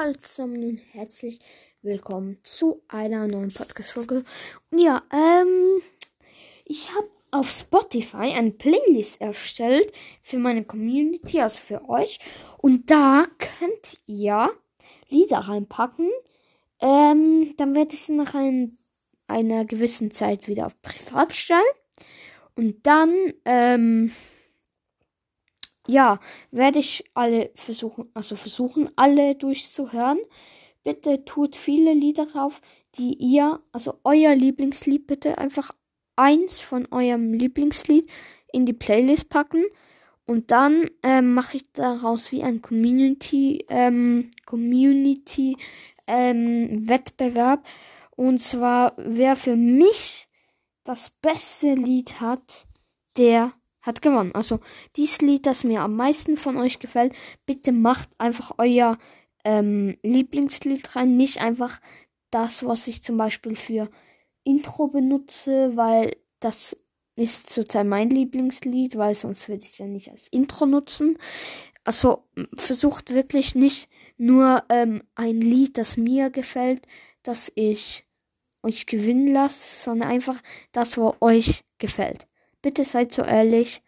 Hallo zusammen und herzlich willkommen zu einer neuen Podcast-Folge. Ja, ähm, ich habe auf Spotify eine Playlist erstellt für meine Community, also für euch. Und da könnt ihr Lieder reinpacken. Ähm, dann werde ich sie nach ein, einer gewissen Zeit wieder auf Privat stellen. Und dann, ähm, ja, werde ich alle versuchen, also versuchen, alle durchzuhören. Bitte tut viele Lieder drauf, die ihr, also euer Lieblingslied, bitte einfach eins von eurem Lieblingslied in die Playlist packen. Und dann ähm, mache ich daraus wie ein Community, ähm, Community ähm, Wettbewerb. Und zwar, wer für mich das beste Lied hat, der hat gewonnen. Also dieses Lied, das mir am meisten von euch gefällt, bitte macht einfach euer ähm, Lieblingslied rein, nicht einfach das, was ich zum Beispiel für Intro benutze, weil das ist zurzeit mein Lieblingslied, weil sonst würde ich es ja nicht als Intro nutzen. Also versucht wirklich nicht nur ähm, ein Lied, das mir gefällt, das ich euch gewinnen lasse, sondern einfach das, was euch gefällt. Bitte seid so ehrlich.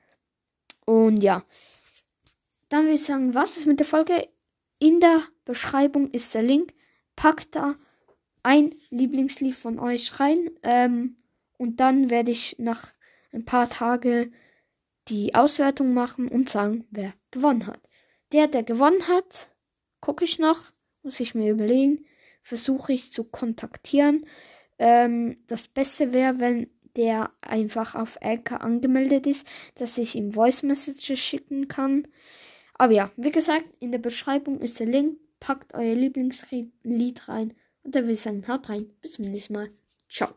Und ja. Dann würde ich sagen, was ist mit der Folge? In der Beschreibung ist der Link. Packt da ein Lieblingslied von euch rein. Ähm, und dann werde ich nach ein paar Tagen die Auswertung machen und sagen, wer gewonnen hat. Der, der gewonnen hat, gucke ich noch, muss ich mir überlegen, versuche ich zu kontaktieren. Ähm, das Beste wäre, wenn der einfach auf LK angemeldet ist, dass ich ihm Voice Messages schicken kann. Aber ja, wie gesagt, in der Beschreibung ist der Link. Packt euer Lieblingslied rein. Und dann würde ich sagen, haut rein. Bis zum nächsten Mal. Ciao.